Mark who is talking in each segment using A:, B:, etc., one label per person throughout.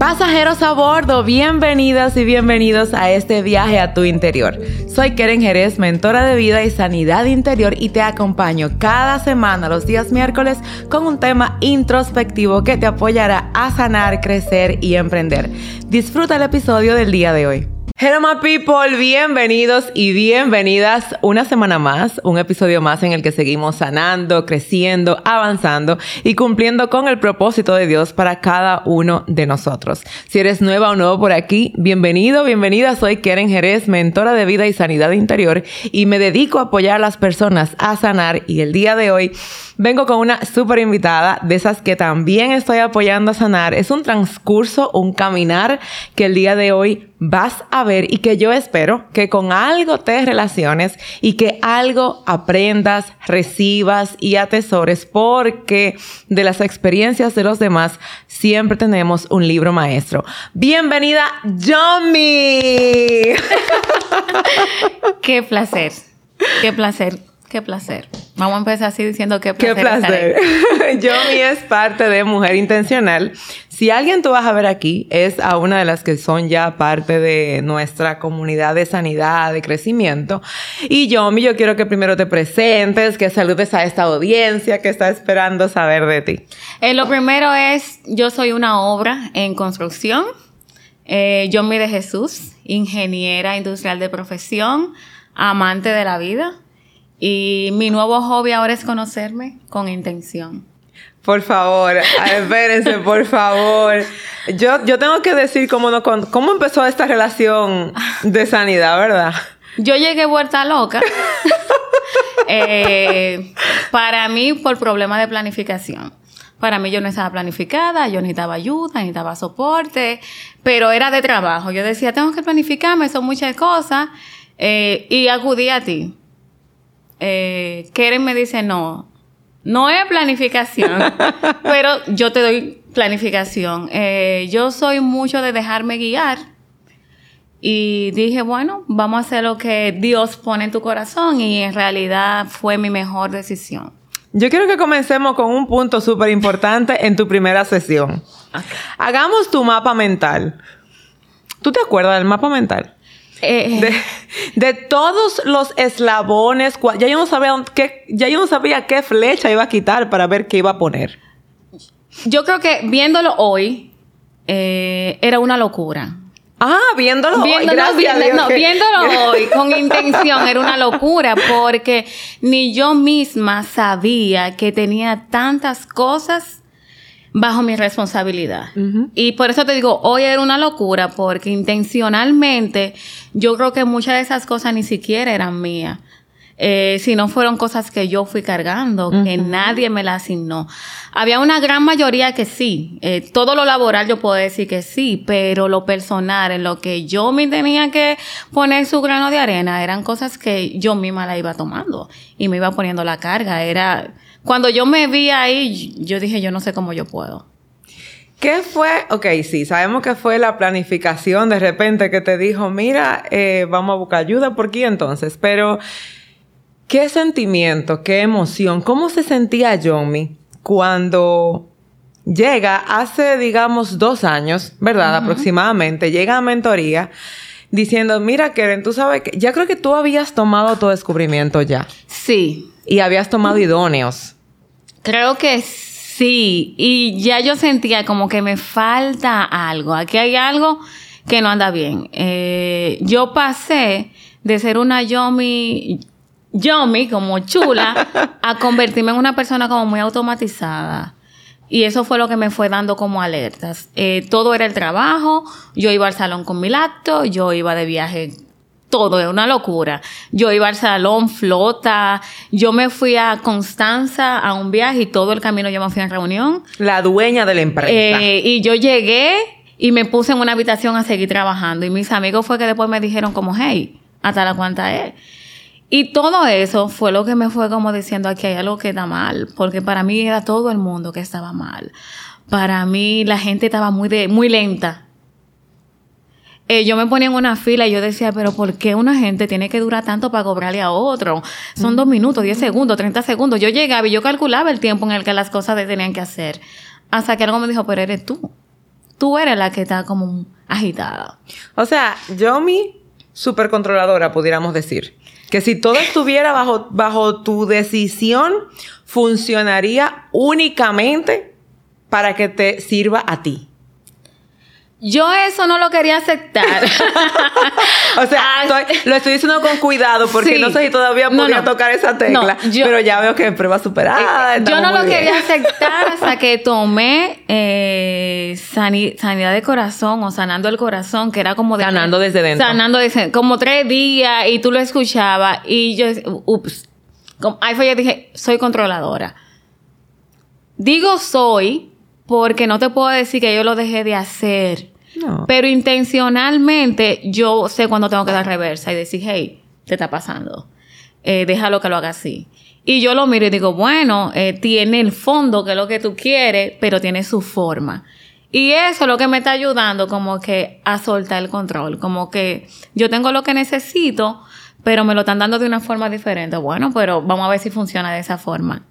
A: Pasajeros a bordo, bienvenidas y bienvenidos a este viaje a tu interior. Soy Keren Jerez, mentora de vida y sanidad interior y te acompaño cada semana los días miércoles con un tema introspectivo que te apoyará a sanar, crecer y emprender. Disfruta el episodio del día de hoy. Hello my people, bienvenidos y bienvenidas una semana más, un episodio más en el que seguimos sanando, creciendo, avanzando y cumpliendo con el propósito de Dios para cada uno de nosotros. Si eres nueva o nuevo por aquí, bienvenido, bienvenida, soy Keren Jerez, mentora de vida y sanidad interior y me dedico a apoyar a las personas a sanar y el día de hoy vengo con una súper invitada de esas que también estoy apoyando a sanar. Es un transcurso, un caminar que el día de hoy vas a ver y que yo espero que con algo te relaciones y que algo aprendas, recibas y atesores porque de las experiencias de los demás siempre tenemos un libro maestro. Bienvenida, Yomi.
B: Qué placer, qué placer, qué placer. Vamos a empezar así diciendo qué placer.
A: Qué placer. Yomi es parte de Mujer Intencional. Si alguien tú vas a ver aquí, es a una de las que son ya parte de nuestra comunidad de sanidad, de crecimiento. Y Yomi, yo quiero que primero te presentes, que saludes a esta audiencia que está esperando saber de ti.
B: Eh, lo primero es, yo soy una obra en construcción. Eh, Yomi de Jesús, ingeniera industrial de profesión, amante de la vida. Y mi nuevo hobby ahora es conocerme con intención.
A: Por favor, espérense, por favor. Yo, yo tengo que decir cómo, no, cómo empezó esta relación de sanidad, ¿verdad?
B: Yo llegué vuelta loca. Eh, para mí, por problema de planificación. Para mí yo no estaba planificada, yo necesitaba ayuda, necesitaba soporte, pero era de trabajo. Yo decía, tengo que planificarme, son muchas cosas, eh, y acudí a ti eh, Keren me dice, no, no es planificación, pero yo te doy planificación. Eh, yo soy mucho de dejarme guiar. Y dije, bueno, vamos a hacer lo que Dios pone en tu corazón y en realidad fue mi mejor decisión.
A: Yo quiero que comencemos con un punto súper importante en tu primera sesión. Hagamos tu mapa mental. ¿Tú te acuerdas del mapa mental? Eh, de, todos los eslabones, ya yo no sabía qué, ya yo no sabía qué flecha iba a quitar para ver qué iba a poner.
B: Yo creo que viéndolo hoy eh, era una locura.
A: Ah, viéndolo, hoy.
B: no, viéndolo hoy con intención era una locura porque ni yo misma sabía que tenía tantas cosas bajo mi responsabilidad. Y por eso te digo, hoy era una locura porque intencionalmente yo creo que muchas de esas cosas ni siquiera eran mías. Eh, si no fueron cosas que yo fui cargando, que nadie me las asignó. Había una gran mayoría que sí. Eh, todo lo laboral yo puedo decir que sí, pero lo personal, en lo que yo me tenía que poner su grano de arena, eran cosas que yo misma la iba tomando y me iba poniendo la carga. Era, cuando yo me vi ahí, yo dije, yo no sé cómo yo puedo.
A: ¿Qué fue? Ok, sí, sabemos que fue la planificación de repente que te dijo, mira, eh, vamos a buscar ayuda por aquí entonces, pero ¿qué sentimiento, qué emoción, cómo se sentía Yomi cuando llega hace, digamos, dos años, ¿verdad? Aproximadamente, llega a mentoría diciendo, mira, Keren, tú sabes que ya creo que tú habías tomado tu descubrimiento ya.
B: Sí
A: y habías tomado idóneos.
B: Creo que sí. Y ya yo sentía como que me falta algo. Aquí hay algo que no anda bien. Eh, yo pasé de ser una yomi, yomi como chula, a convertirme en una persona como muy automatizada. Y eso fue lo que me fue dando como alertas. Eh, todo era el trabajo, yo iba al salón con mi laptop, yo iba de viaje todo, era una locura. Yo iba al salón, flota, yo me fui a Constanza a un viaje y todo el camino yo me fui a reunión.
A: La dueña de la empresa.
B: Eh, y yo llegué y me puse en una habitación a seguir trabajando. Y mis amigos fue que después me dijeron como, hey, hasta la cuanta es. Y todo eso fue lo que me fue como diciendo aquí hay algo que está mal, porque para mí era todo el mundo que estaba mal. Para mí la gente estaba muy, de, muy lenta eh, yo me ponía en una fila y yo decía, pero ¿por qué una gente tiene que durar tanto para cobrarle a otro? Son dos minutos, diez segundos, treinta segundos. Yo llegaba y yo calculaba el tiempo en el que las cosas tenían que hacer. Hasta que algo me dijo, pero eres tú. tú eres la que está como agitada.
A: O sea, yo mi super controladora, pudiéramos decir. Que si todo estuviera bajo, bajo tu decisión, funcionaría únicamente para que te sirva a ti.
B: Yo eso no lo quería aceptar.
A: o sea, lo estoy diciendo con cuidado porque no sé si todavía podría tocar esa tecla. pero ya veo que es prueba superada.
B: Eh, yo no lo quería aceptar hasta que tomé eh, sanidad de corazón o sanando el corazón, que era como
A: de... Sanando desde dentro.
B: Sanando desde como tres días y tú lo escuchabas y yo, ups. Ahí fue yo dije, soy controladora. Digo soy porque no te puedo decir que yo lo dejé de hacer. Pero intencionalmente yo sé cuando tengo que dar reversa y decir, hey, te está pasando. Eh, déjalo que lo haga así. Y yo lo miro y digo, bueno, eh, tiene el fondo que es lo que tú quieres, pero tiene su forma. Y eso es lo que me está ayudando como que a soltar el control. Como que yo tengo lo que necesito, pero me lo están dando de una forma diferente. Bueno, pero vamos a ver si funciona de esa forma.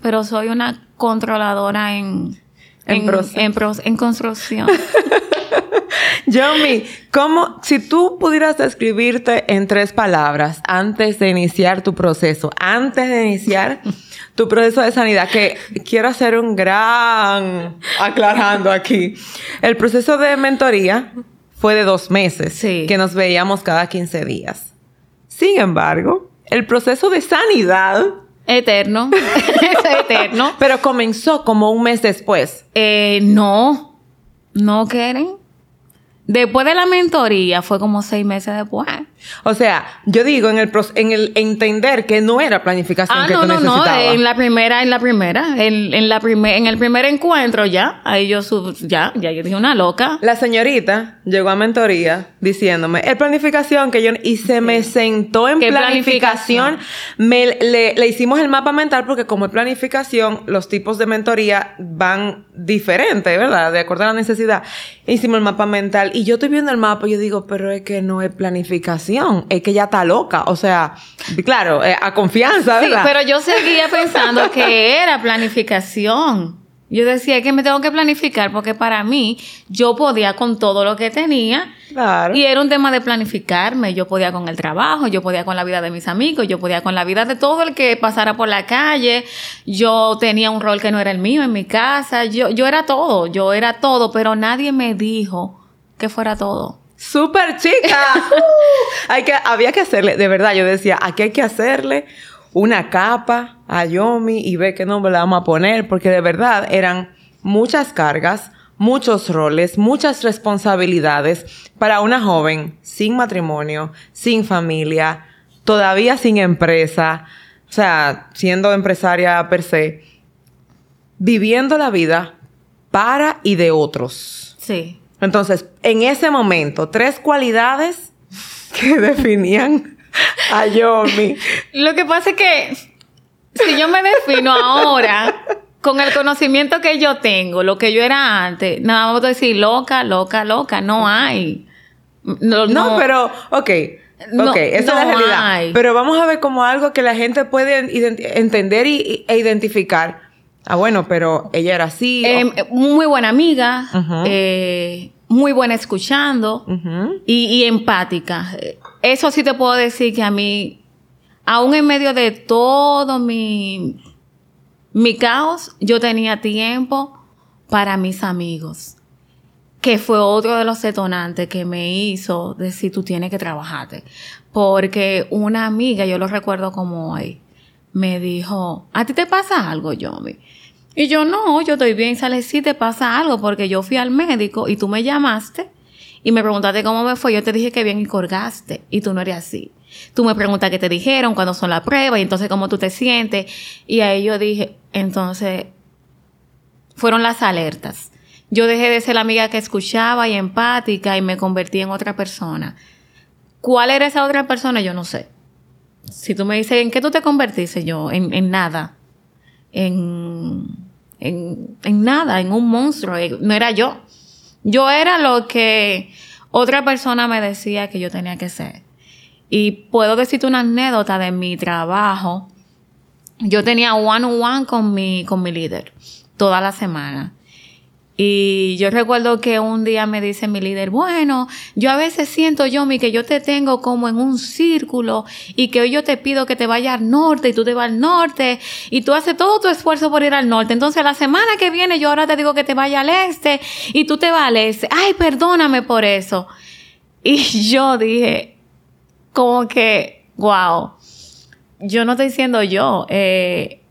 B: Pero soy una controladora en en, en, en, construcción.
A: Yomi, ¿cómo, si tú pudieras describirte en tres palabras antes de iniciar tu proceso, antes de iniciar tu proceso de sanidad, que quiero hacer un gran aclarando aquí. El proceso de mentoría fue de dos meses, que nos veíamos cada 15 días. Sin embargo, el proceso de sanidad
B: Eterno. es eterno.
A: Pero comenzó como un mes después.
B: Eh, no. No quieren. Después de la mentoría fue como seis meses después.
A: O sea, yo digo en el en el entender que no era planificación ah, que no, no, No,
B: en la primera, en la primera, en, en la primer, en el primer encuentro ya, ahí yo sub, ya, ya yo dije una loca.
A: La señorita llegó a mentoría diciéndome, es planificación que yo y se me sentó en planificación, me le, le hicimos el mapa mental porque como es planificación, los tipos de mentoría van diferentes, ¿verdad? De acuerdo a la necesidad. Hicimos el mapa mental y yo estoy viendo el mapa y yo digo, pero es que no es planificación, es que ella está loca. O sea, claro, eh, a confianza, ¿verdad?
B: Sí, pero yo seguía pensando que era planificación. Yo decía que me tengo que planificar porque para mí yo podía con todo lo que tenía. Claro. Y era un tema de planificarme. Yo podía con el trabajo, yo podía con la vida de mis amigos, yo podía con la vida de todo el que pasara por la calle. Yo tenía un rol que no era el mío en mi casa. Yo, yo era todo, yo era todo, pero nadie me dijo que fuera todo.
A: ¡Súper chica! hay que, había que hacerle, de verdad, yo decía, aquí hay que hacerle una capa a Yomi y ver qué nombre le vamos a poner, porque de verdad eran muchas cargas, muchos roles, muchas responsabilidades para una joven sin matrimonio, sin familia, todavía sin empresa, o sea, siendo empresaria per se, viviendo la vida para y de otros.
B: Sí.
A: Entonces, en ese momento, tres cualidades que definían a Yomi.
B: Lo que pasa es que si yo me defino ahora con el conocimiento que yo tengo, lo que yo era antes, nada más a decir loca, loca, loca, no hay.
A: No, pero, ok. Ok, esa es la realidad. Pero vamos a ver como algo que la gente puede entender y, e identificar. Ah, bueno, pero ella era así.
B: Em, muy buena amiga, eh, muy buena escuchando y, y empática eso sí te puedo decir que a mí, aún en medio de todo mi, mi caos, yo tenía tiempo para mis amigos. Que fue otro de los detonantes que me hizo decir, tú tienes que trabajarte. Porque una amiga, yo lo recuerdo como hoy, me dijo, ¿a ti te pasa algo, Yomi? Y yo, no, yo estoy bien. Sale, sí te pasa algo porque yo fui al médico y tú me llamaste y me preguntaste cómo me fue, yo te dije que bien y colgaste y tú no eres así. Tú me preguntas qué te dijeron, cuándo son las pruebas y entonces cómo tú te sientes. Y ahí yo dije, entonces, fueron las alertas. Yo dejé de ser la amiga que escuchaba y empática y me convertí en otra persona. ¿Cuál era esa otra persona? Yo no sé. Si tú me dices, ¿en qué tú te convertiste? Yo, en, en nada. En, en, en nada, en un monstruo. No era yo. Yo era lo que otra persona me decía que yo tenía que ser. Y puedo decirte una anécdota de mi trabajo. Yo tenía one on one con mi, con mi líder toda la semana. Y yo recuerdo que un día me dice mi líder, bueno, yo a veces siento yo, mi, que yo te tengo como en un círculo y que hoy yo te pido que te vayas al norte y tú te vas al norte y tú haces todo tu esfuerzo por ir al norte. Entonces la semana que viene yo ahora te digo que te vaya al este y tú te vas al este. Ay, perdóname por eso. Y yo dije, como que, wow, yo no estoy diciendo yo, eh,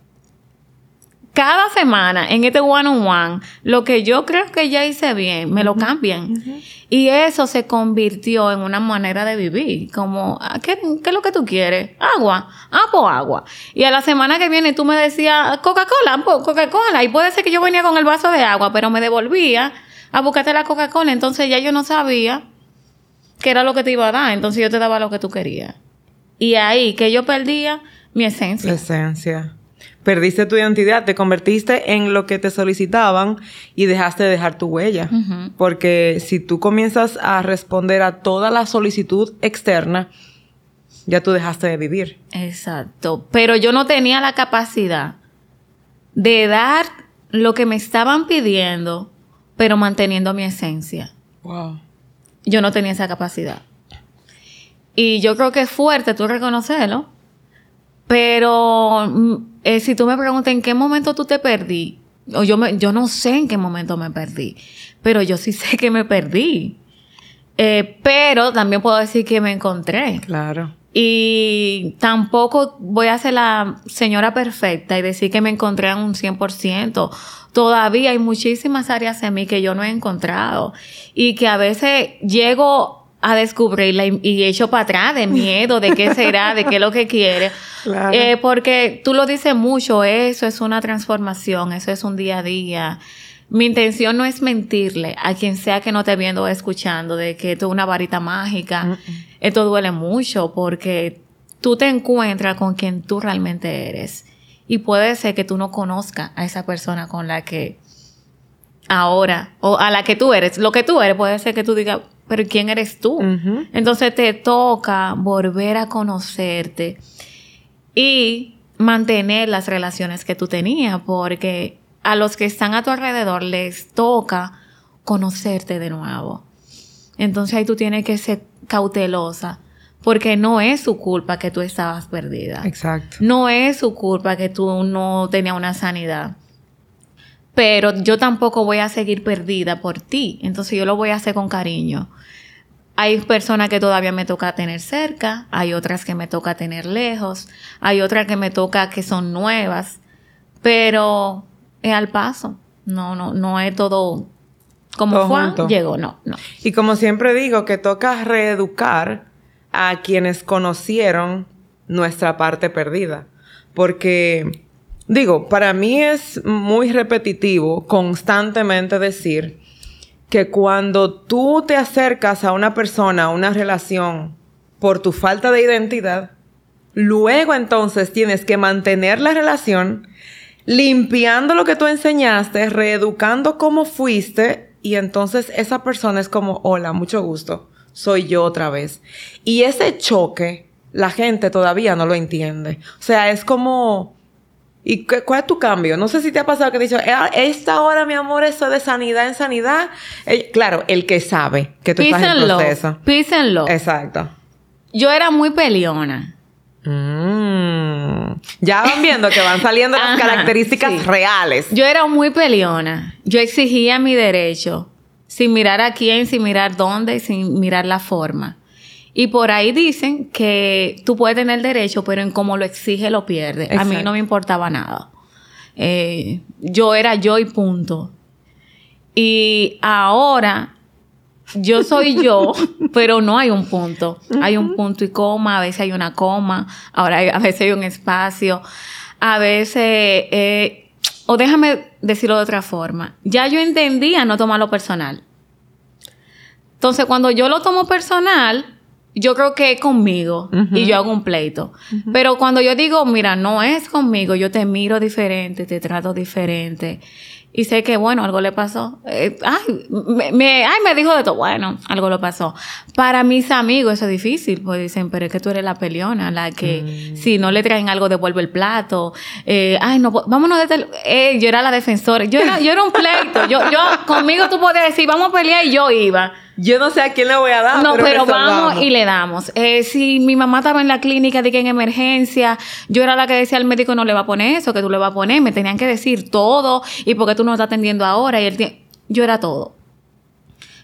B: cada semana en este one on one, lo que yo creo que ya hice bien, me lo cambian. Y eso se convirtió en una manera de vivir. Como, ah, ¿qué, ¿qué, es lo que tú quieres? Agua. Ah, pues agua. Y a la semana que viene tú me decías, Coca-Cola, pues Coca-Cola. Y puede ser que yo venía con el vaso de agua, pero me devolvía a buscarte la Coca-Cola. Entonces ya yo no sabía qué era lo que te iba a dar. Entonces yo te daba lo que tú querías. Y ahí, que yo perdía mi esencia.
A: La esencia perdiste tu identidad, te convertiste en lo que te solicitaban y dejaste de dejar tu huella. Porque si tú comienzas a responder a toda la solicitud externa, ya tú dejaste de vivir.
B: Exacto. Pero yo no tenía la capacidad de dar lo que me estaban pidiendo, pero manteniendo mi esencia. Wow. Yo no tenía esa capacidad. Y yo creo que es fuerte tú reconocerlo pero mm, eh, si tú me preguntas en qué momento tú te perdí, o yo, me, yo no sé en qué momento me perdí, pero yo sí sé que me perdí. Eh, pero también puedo decir que me encontré.
A: Claro.
B: Y tampoco voy a ser la señora perfecta y decir que me encontré en un 100%. Todavía hay muchísimas áreas en mí que yo no he encontrado y que a veces llego a descubrirla y, y echo para atrás de miedo, de qué será, de qué es lo que quiere. Eh, porque tú lo dices mucho, eso es una transformación, eso es un día a día. Mi intención no es mentirle a quien sea que no te viendo o escuchando de que esto es una varita mágica. Esto duele mucho porque tú te encuentras con quien tú realmente eres. Y puede ser que tú no conozcas a esa persona con la que ahora, o a la que tú eres, lo que tú eres, puede ser que tú digas, pero ¿quién eres tú? Entonces te toca volver a conocerte y mantener las relaciones que tú tenías, porque a los que están a tu alrededor les toca conocerte de nuevo. Entonces ahí tú tienes que ser cautelosa, porque no es su culpa que tú estabas perdida.
A: Exacto.
B: No es su culpa que tú no tenías una sanidad. Pero yo tampoco voy a seguir perdida por ti. Entonces yo lo voy a hacer con cariño. Hay personas que todavía me toca tener cerca, hay otras que me toca tener lejos, hay otras que me toca que son nuevas, pero es al paso. No, no, no es todo como fue, llegó, no, no.
A: Y como siempre digo, que toca reeducar a quienes conocieron nuestra parte perdida. Porque, digo, para mí es muy repetitivo constantemente decir que cuando tú te acercas a una persona, a una relación, por tu falta de identidad, luego entonces tienes que mantener la relación, limpiando lo que tú enseñaste, reeducando cómo fuiste, y entonces esa persona es como, hola, mucho gusto, soy yo otra vez. Y ese choque, la gente todavía no lo entiende. O sea, es como ¿Y cuál es tu cambio? No sé si te ha pasado que te dicho, ah, esta hora, mi amor, eso de sanidad en sanidad. Eh, claro, el que sabe que tú estás en proceso.
B: Písenlo.
A: Exacto.
B: Yo era muy peleona.
A: Mm. Ya van viendo que van saliendo las características reales.
B: Yo era muy peleona. Yo exigía mi derecho. Sin mirar a quién, sin mirar dónde, sin mirar la forma. Y por ahí dicen que tú puedes tener derecho, pero en cómo lo exige lo pierdes. A mí no me importaba nada. Eh, yo era yo y punto. Y ahora yo soy yo, pero no hay un punto. Hay un punto y coma, a veces hay una coma, ahora a veces hay un espacio, a veces, eh, o déjame decirlo de otra forma, ya yo entendía no tomarlo personal. Entonces, cuando yo lo tomo personal, yo creo que es conmigo y yo hago un pleito. Pero cuando yo digo, mira, no es conmigo, yo te miro diferente, te trato diferente. y sé que, bueno, algo le pasó. Eh, ay, me, ay, me dijo de todo. Bueno, algo le pasó. Para mis amigos eso es difícil, pues dicen, pero es que tú eres la peleona, la que mm. si no le traen algo devuelve el plato. Eh, ay, no, vámonos de eh, Yo era la defensora. Yo era, yo era un pleito. Yo, yo, conmigo tú podías decir, vamos a pelear y yo iba.
A: Yo no sé a quién le voy a dar.
B: No, pero, vamos y le damos. Eh, si mi mamá estaba en la clínica de que en emergencia, yo era la que decía al médico no le va a poner eso, que tú le vas a poner. Me tenían que decir todo y porque tú no estás atendiendo ahora. Y el yo era todo.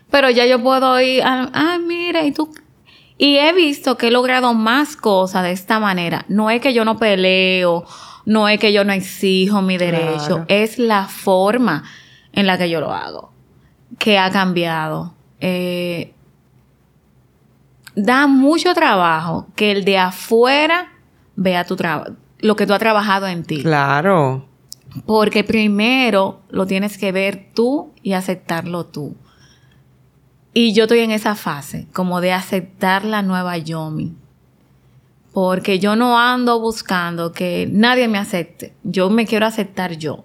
B: Pero ya yo puedo ir, ah, mira, y tú. Y he visto que he logrado más cosas de esta manera. No es que yo no peleo, no es que yo no exijo mi derecho, es la forma en la que yo lo hago que ha cambiado eh, da mucho trabajo que el de afuera vea tu trabajo, lo que tú has trabajado en ti.
A: Claro.
B: Porque primero lo tienes que ver tú y aceptarlo tú. Y yo estoy en esa fase, como de aceptar la nueva Yomi. Porque yo no ando buscando que nadie me acepte. Yo me quiero aceptar yo.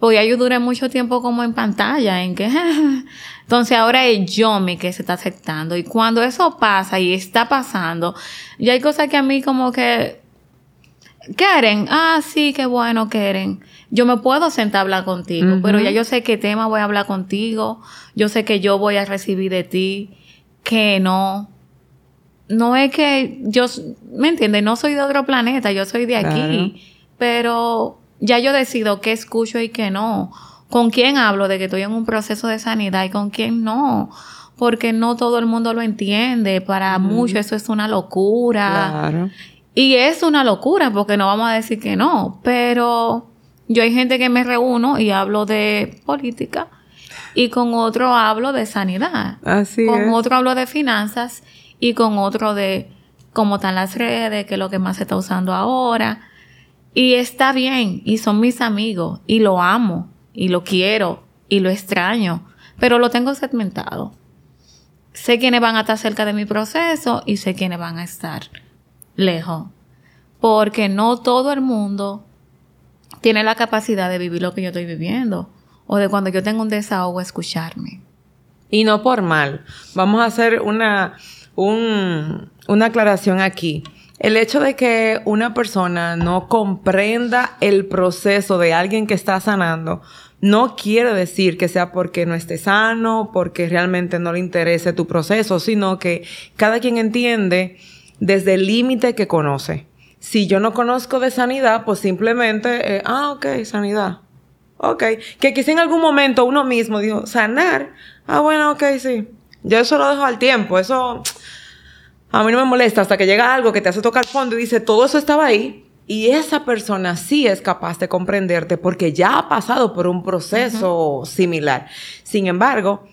B: Porque yo duré mucho tiempo como en pantalla, en que... Entonces ahora es yo mi que se está aceptando. Y cuando eso pasa y está pasando, ya hay cosas que a mí como que... Keren, ah, sí, qué bueno, Keren. Yo me puedo sentar a hablar contigo, pero ya yo sé qué tema voy a hablar contigo. Yo sé que yo voy a recibir de ti, que no. No es que yo, ¿me entiendes? No soy de otro planeta, yo soy de aquí. Pero ya yo decido qué escucho y qué no. Con quién hablo de que estoy en un proceso de sanidad y con quién no. Porque no todo el mundo lo entiende. Para muchos eso es una locura. Claro. Y es una locura porque no vamos a decir que no. Pero yo hay gente que me reúno y hablo de política. Y con otro hablo de sanidad.
A: Así
B: con otro hablo de finanzas. Y con otro de cómo están las redes, qué es lo que más se está usando ahora y está bien, y son mis amigos, y lo amo, y lo quiero, y lo extraño, pero lo tengo segmentado. Sé quiénes van a estar cerca de mi proceso y sé quiénes van a estar lejos. Porque no todo el mundo tiene la capacidad de vivir lo que yo estoy viviendo. O de cuando yo tengo un desahogo, escucharme.
A: Y no por mal. Vamos a hacer una, un, una aclaración aquí. El hecho de que una persona no comprenda el proceso de alguien que está sanando no quiere decir que sea porque no esté sano, porque realmente no le interese tu proceso, sino que cada quien entiende desde el límite que conoce. Si yo no conozco de sanidad, pues simplemente, eh, ah, ok, sanidad. Ok. Que quizá en algún momento uno mismo dijo, sanar. Ah, bueno, ok, sí. Yo eso lo dejo al tiempo. Eso a mí no me molesta hasta que llega algo que te hace tocar fondo y dice, todo eso estaba ahí. Y esa persona sí es capaz de comprenderte porque ya ha pasado por un proceso similar. Sin embargo,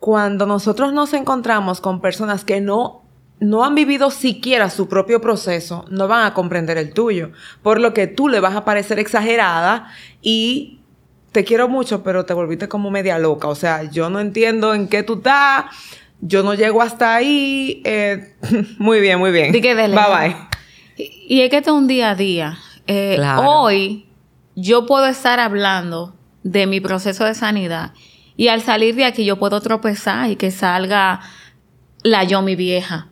A: cuando nosotros nos encontramos con personas que no, no han vivido siquiera su propio proceso, no van a comprender el tuyo. Por lo que tú le vas a parecer exagerada y te quiero mucho, pero te volviste como media loca. O sea, yo no entiendo en qué tú estás yo no llego hasta ahí. Eh, muy bien, muy bien.
B: bye bye. Y, es que esto es un día a día. Eh, hoy yo puedo estar hablando de mi proceso de sanidad y al salir de aquí yo puedo tropezar y que salga la yo mi vieja.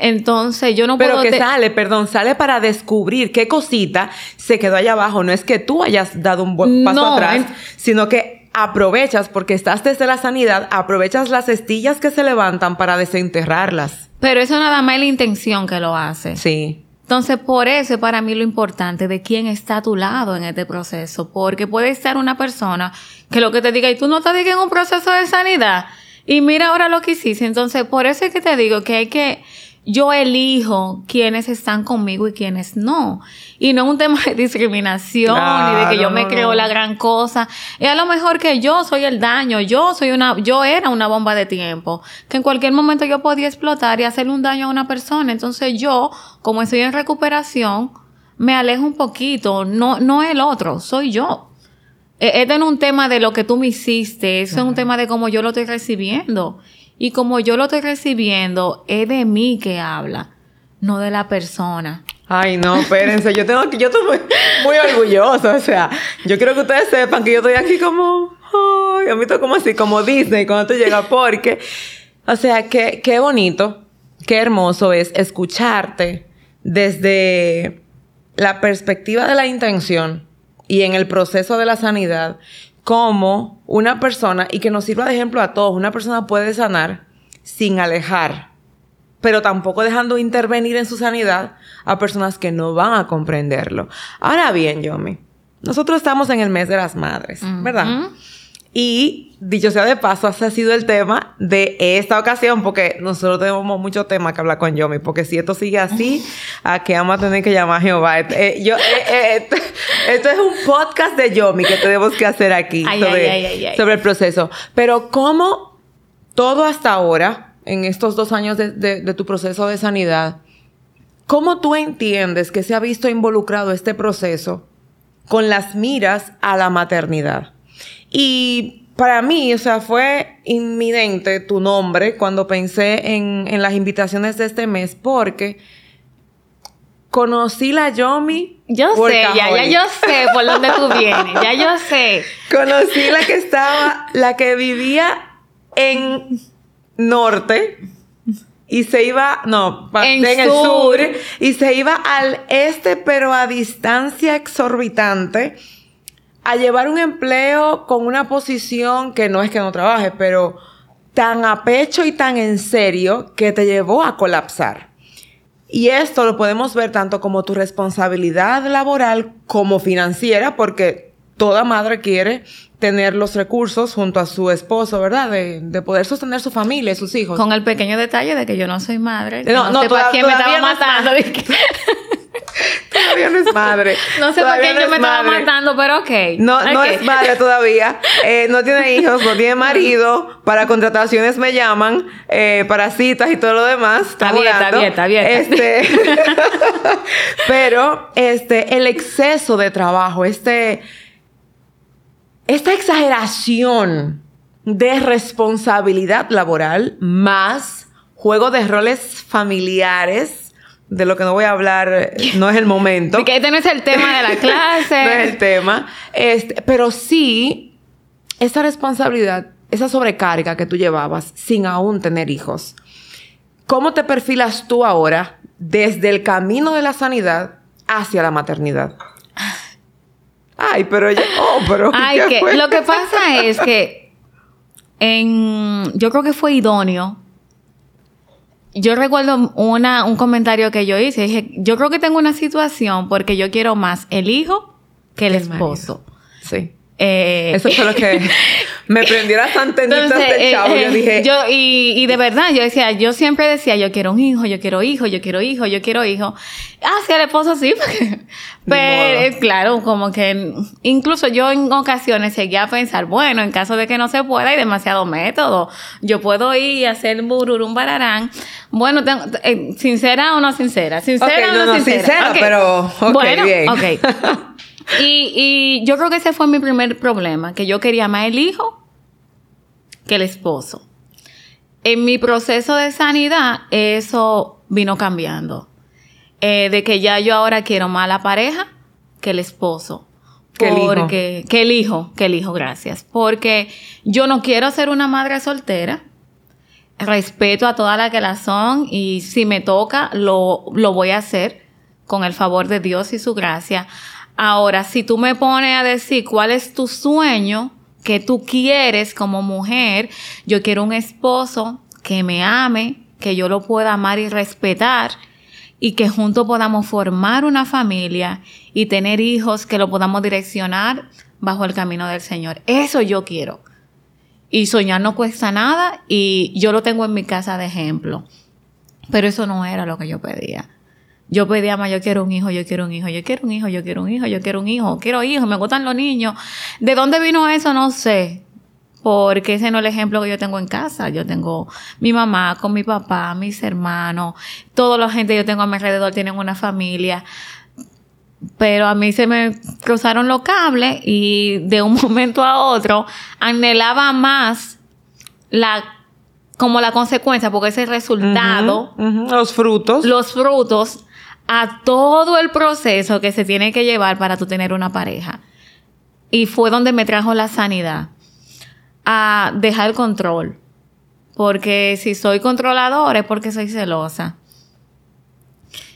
B: Entonces yo no
A: puedo... Pero que sale, perdón, sale para descubrir qué cosita se quedó allá abajo. No es que tú hayas dado un buen paso atrás, sino que aprovechas, porque estás desde la sanidad, aprovechas las estillas que se levantan para desenterrarlas.
B: Pero eso nada más es la intención que lo hace.
A: Sí.
B: Entonces, por eso para mí lo importante de quién está a tu lado en este proceso, porque puede estar una persona que lo que te diga, y tú no estás en un proceso de sanidad, y mira ahora lo que hiciste. Entonces, por eso es que te digo que hay que yo elijo quiénes están conmigo y quiénes no. Y no es un tema de discriminación ni de que yo me creo la gran cosa. Es a lo mejor que yo soy el daño, yo soy una, yo era una bomba de tiempo, que en cualquier momento yo podía explotar y hacerle un daño a una persona. Entonces yo, como estoy en recuperación, me alejo un poquito, no, no el otro, soy yo. E, este no es un tema de lo que tú me hiciste, eso es un tema de cómo yo lo estoy recibiendo. Y como yo lo estoy recibiendo, es de mí que habla, no de la persona.
A: Ay, no, espérense, yo tengo que, yo estoy muy, muy orgullosa, o sea, yo quiero que ustedes sepan que yo estoy aquí como, ay, a mí estoy como así, como Disney cuando tú llegas, porque, o sea, qué, qué bonito, qué hermoso es escucharte desde la perspectiva de la intención y en el proceso de la sanidad, como una persona, y que nos sirva de ejemplo a todos, una persona puede sanar sin alejar, pero tampoco dejando intervenir en su sanidad a personas que no van a comprenderlo. Ahora bien, Yomi, nosotros estamos en el mes de las madres, ¿verdad? Y dicho sea de paso, ese ha sido el tema de esta ocasión, porque nosotros tenemos mucho tema que hablar con Yomi, porque si esto sigue así, ¿a qué vamos a tener que llamar a Jehová? Eh, yo, eh, eh, esto, es un podcast de Yomi que tenemos que hacer aquí sobre, sobre el proceso. Pero cómo todo hasta ahora, en estos dos años de, tu proceso de sanidad, ¿cómo tú entiendes que se ha visto involucrado este proceso con las miras a la maternidad? Y para mí, o sea, fue inminente tu nombre cuando pensé en, en las invitaciones de este mes, porque conocí la Yomi.
B: Yo sé, ya, ya yo sé por dónde tú vienes, ya yo sé.
A: Conocí la que estaba, la que vivía en norte y se iba, no, en, el sur. y se iba al este, pero a distancia exorbitante, a llevar un empleo con una posición que no es que no trabaje, pero tan a pecho y tan en serio que te llevó a colapsar. Y esto lo podemos ver tanto como tu responsabilidad laboral como financiera, porque toda madre quiere tener los recursos junto a su esposo, ¿verdad? De, de, poder sostener su familia y sus hijos.
B: Con el pequeño detalle de que yo no soy madre. No, no, sé quién me estaba matando.
A: todavía no es madre.
B: No sé por qué yo me estaba matando, pero ok.
A: No, no es madre todavía. Eh, no tiene hijos, no tiene marido. Para contrataciones me llaman, eh, para citas y todo lo demás.
B: Está bien, está bien, está bien.
A: Este, pero este, el exceso de trabajo, este esta exageración de responsabilidad laboral más juego de roles familiares, de lo que no voy a hablar, no es el momento.
B: que este no es el tema de la clase.
A: no es el tema. Este, pero sí, esa responsabilidad, esa sobrecarga que tú llevabas sin aún tener hijos. ¿Cómo te perfilas tú ahora desde el camino de la sanidad hacia la maternidad? Ay, pero yo, oh, pero.
B: Ay, que lo que pasa es que en, yo creo que fue idóneo. Yo recuerdo una, un comentario que yo hice. Dije, yo creo que tengo una situación porque yo quiero más el hijo que el, esposo.
A: Sí. Eh, Eso fue lo que me prendió las antenitas de chavo. yo eh, dije...
B: Yo, y, y, de verdad, yo decía, yo siempre decía, yo quiero un hijo, yo quiero hijo, yo quiero hijo, yo quiero hijo. Ah, sí, el esposo sí. Pero, claro, como que incluso yo en ocasiones llegué a pensar, bueno, en caso de que no se pueda, hay demasiado método. Yo puedo ir y hacer bururum bararán. Bueno, tengo, eh, sincera o no sincera. Sincera o no, sincera. sincera
A: pero, ok, bueno, bien.
B: ok. Y, y yo creo que ese fue mi primer problema, que yo quería más el hijo que el esposo. En mi proceso de sanidad, eso vino cambiando. Eh, de que ya yo ahora quiero más la pareja que el esposo. Que el hijo. Que el hijo, que el hijo, gracias. Porque yo no quiero ser una madre soltera. Respeto a todas las que la son y si me toca, lo, lo voy a hacer con el favor de Dios y su gracia. Ahora, si tú me pones a decir cuál es tu sueño que tú quieres como mujer, yo quiero un esposo que me ame, que yo lo pueda amar y respetar y que juntos podamos formar una familia y tener hijos que lo podamos direccionar bajo el camino del Señor. Eso yo quiero. Y soñar no cuesta nada y yo lo tengo en mi casa de ejemplo. Pero eso no era lo que yo pedía. Yo pedía más, yo quiero un hijo, yo quiero un hijo, yo quiero un hijo, yo quiero un hijo, yo quiero un hijo, quiero hijos, me gustan los niños. ¿De dónde vino eso? No sé. Porque ese no es el ejemplo que yo tengo en casa. Yo tengo mi mamá con mi papá, mis hermanos, toda la gente que yo tengo a mi alrededor tienen una familia. Pero a mí se me cruzaron los cables y de un momento a otro anhelaba más la como la consecuencia, porque ese resultado,
A: los frutos,
B: los frutos a todo el proceso que se tiene que llevar para tú tener una pareja. Y fue donde me trajo la sanidad. A dejar el control. Porque si soy controladora es porque soy celosa.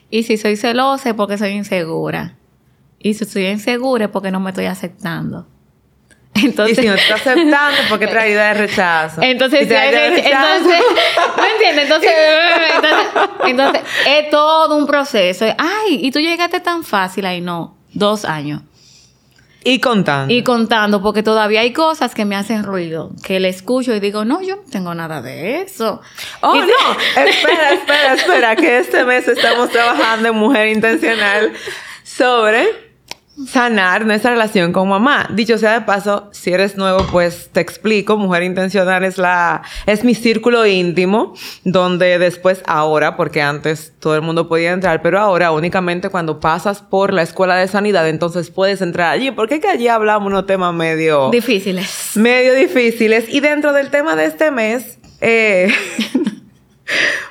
B: Y si soy celosa es porque soy insegura. Y si estoy insegura es porque no me estoy aceptando.
A: Entonces, y si no te estás aceptando, porque trae idea de rechazo.
B: Entonces, entonces, ¿me entiendes? Entonces, entonces, entonces, es todo un proceso. Ay, y tú llegaste tan fácil ahí, no, dos años.
A: Y contando.
B: Y contando, porque todavía hay cosas que me hacen ruido, que le escucho y digo, no, yo no tengo nada de eso.
A: Oh, no, espera, espera, espera, que este mes estamos trabajando en Mujer Intencional sobre sanar nuestra relación con mamá. Dicho sea de paso, si eres nuevo, pues te explico. Mujer Intencional es la, es mi círculo íntimo, donde después, ahora, porque antes todo el mundo podía entrar, pero ahora únicamente cuando pasas por la escuela de sanidad, entonces puedes entrar allí. Porque que allí hablamos unos temas medio...
B: Difíciles.
A: Medio difíciles. Y dentro del tema de este mes, eh,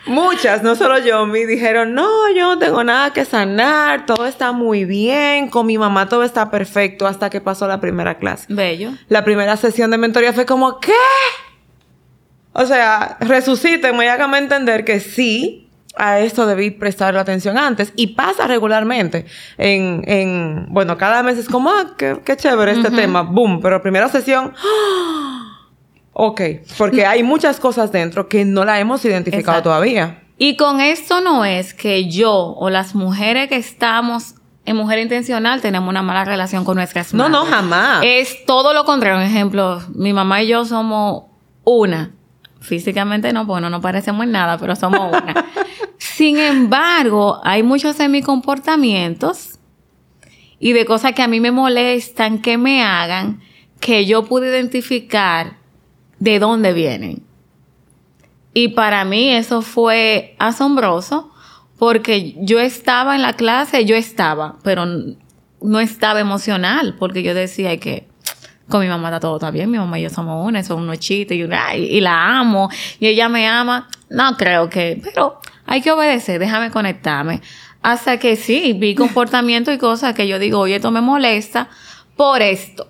A: Muchas, no solo yo, me dijeron, no, yo no tengo nada que sanar, todo está muy bien, con mi mamá todo está perfecto hasta que pasó la primera clase.
B: Bello.
A: La primera sesión de mentoría fue como, ¿qué? O sea, resuciten, hágame entender que sí, a esto debí prestar la atención antes. Y pasa regularmente. En, en bueno, cada mes es como, ah, qué, chévere este tema, boom, pero primera sesión, ¡ah! Ok, porque hay muchas cosas dentro que no la hemos identificado todavía.
B: Y con esto no es que yo o las mujeres que estamos en Mujer Intencional tenemos una mala relación con nuestras
A: madres. No, no, jamás.
B: Es todo lo contrario. Por ejemplo, mi mamá y yo somos una. Físicamente no, bueno, no parecemos en nada, pero somos una. Sin embargo, hay muchos de mis comportamientos y de cosas que a mí me molestan que me hagan que yo pude identificar de dónde vienen. Y para mí eso fue asombroso porque yo estaba en la clase, yo estaba, pero no estaba emocional porque yo decía que con mi mamá está todo está bien, mi mamá y yo somos una, son unos chistes y, y la amo y ella me ama. No creo que, pero hay que obedecer, déjame conectarme. Hasta que sí, vi comportamiento y cosas que yo digo, oye, esto me molesta por esto.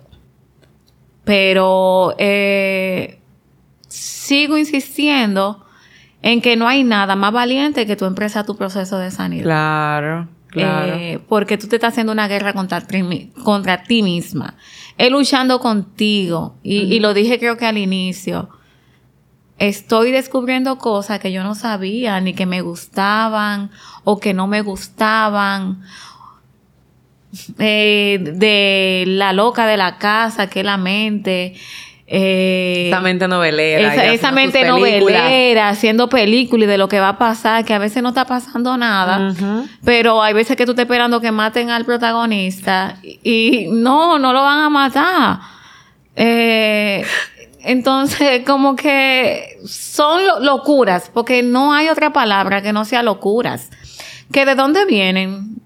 B: Pero eh, sigo insistiendo en que no hay nada más valiente que tú empresa tu proceso de sanidad.
A: Claro, claro.
B: Eh, porque tú te estás haciendo una guerra contra, contra ti misma. Él luchando contigo. Y, y lo dije creo que al inicio. Estoy descubriendo cosas que yo no sabía, ni que me gustaban, o que no me gustaban. Eh, de la loca de la casa, que es la mente.
A: Eh, esa mente novelera.
B: Esa, mente novelera, haciendo películas y de lo que va a pasar, que a veces no está pasando nada, pero hay veces que tú estás esperando que maten al protagonista y no, no lo van a matar. Eh, entonces, como que son locuras, porque no hay otra palabra que no sea locuras. Que de dónde vienen?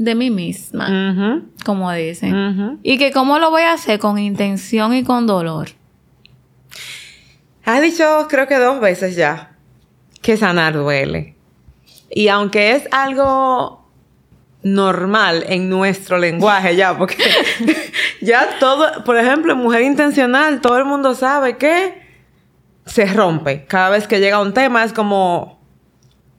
B: De mí misma, como dicen. Y que cómo lo voy a hacer con intención y con dolor.
A: Has dicho, creo que dos veces ya, que sanar duele. Y aunque es algo normal en nuestro lenguaje ya, porque ya todo, por ejemplo, en mujer intencional, todo el mundo sabe que se rompe. Cada vez que llega un tema es como,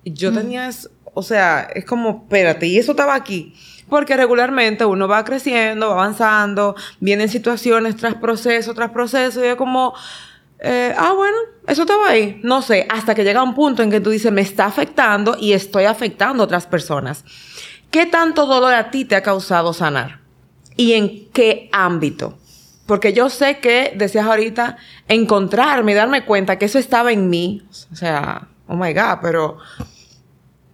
A: yo tenía eso, o sea, es como, espérate, y eso estaba aquí. Porque regularmente uno va creciendo, va avanzando, vienen situaciones tras proceso, tras proceso, y es como, eh, ah, bueno, eso estaba ahí. No sé, hasta que llega un punto en que tú dices, me está afectando y estoy afectando a otras personas. ¿Qué tanto dolor a ti te ha causado sanar? ¿Y en qué ámbito? Porque yo sé que, decías ahorita, encontrarme darme cuenta que eso estaba en mí. O sea, oh my God, pero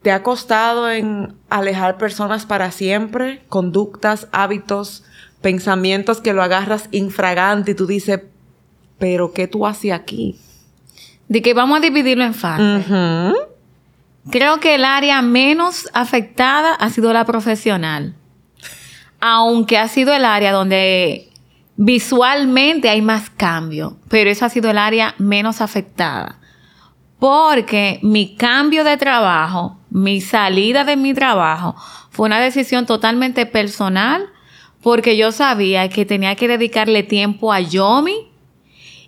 A: ¿Te ha costado en alejar personas para siempre? Conductas, hábitos, pensamientos que lo agarras infragante y tú dices, pero ¿qué tú haces aquí?
B: De que vamos a dividirlo en fases. Creo que el área menos afectada ha sido la profesional. Aunque ha sido el área donde visualmente hay más cambio, pero eso ha sido el área menos afectada. Porque mi cambio de trabajo mi salida de mi trabajo fue una decisión totalmente personal porque yo sabía que tenía que dedicarle tiempo a Yomi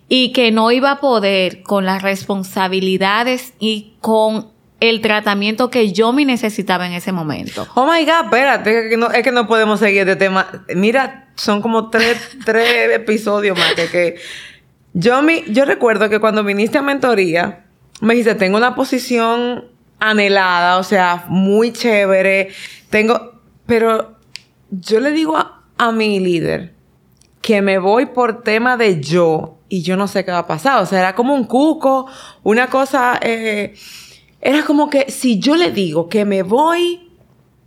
B: y que no iba a poder con las responsabilidades y con el tratamiento que yo me necesitaba en ese momento.
A: Oh my God, espérate, es que no, es que no podemos seguir este tema. Mira, son como tres, tres episodios más que, que yo, mi, yo recuerdo que cuando viniste a mentoría, me dijiste, tengo una posición anhelada, o sea, muy chévere, tengo, pero yo le digo a, mi líder que me voy por tema de yo y yo no sé qué va a pasar, o sea, era como un cuco, una cosa, eh, era como que si yo le digo que me voy,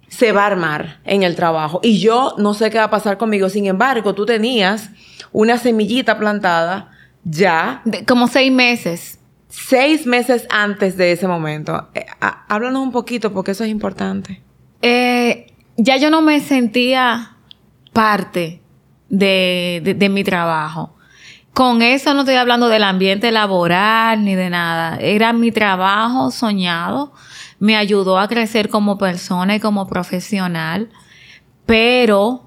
A: se va a armar en el trabajo y yo no sé qué va a pasar conmigo, sin embargo, tú tenías una semillita plantada ya.
B: como seis meses
A: seis meses antes de ese momento. Eh, háblanos un poquito porque eso es importante.
B: Eh, ya yo no me sentía parte de, de, mi trabajo. Con eso no estoy hablando del ambiente laboral ni de nada. Era mi trabajo soñado. Me ayudó a crecer como persona y como profesional. Pero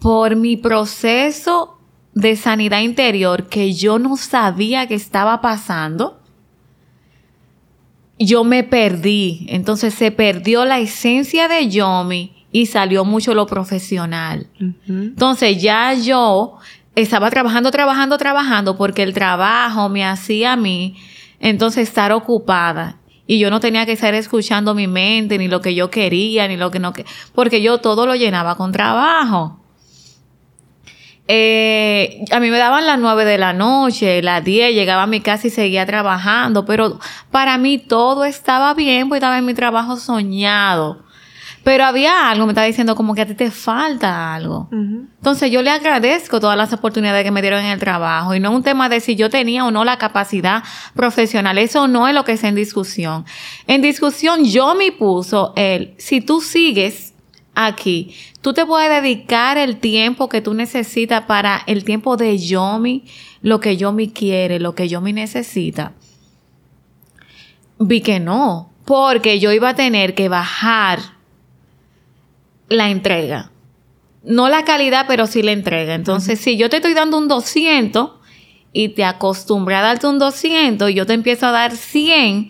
B: por mi proceso de sanidad interior que yo no sabía que estaba pasando, yo me perdí. Entonces se perdió la esencia de Yomi y salió mucho lo profesional. Entonces ya yo estaba trabajando, trabajando, trabajando porque el trabajo me hacía a mí entonces estar ocupada. Y yo no tenía que estar escuchando mi mente, ni lo que yo quería, ni lo que no, porque yo todo lo llenaba con trabajo. Eh, a mí me daban las nueve de la noche, las diez, llegaba a mi casa y seguía trabajando, pero para mí todo estaba bien, pues estaba en mi trabajo soñado. Pero había algo, me estaba diciendo como que a ti te falta algo. Entonces yo le agradezco todas las oportunidades que me dieron en el trabajo y no es un tema de si yo tenía o no la capacidad profesional. Eso no es lo que es en discusión. En discusión yo me puso el, si tú sigues aquí. Tú te puedes dedicar el tiempo que tú necesitas para el tiempo de Yomi, lo que Yomi quiere, lo que Yomi necesita. Vi que no, porque yo iba a tener que bajar la entrega. No la calidad, pero sí la entrega. Entonces, si yo te estoy dando un 200 y te acostumbré a darte un 200 y yo te empiezo a dar 100,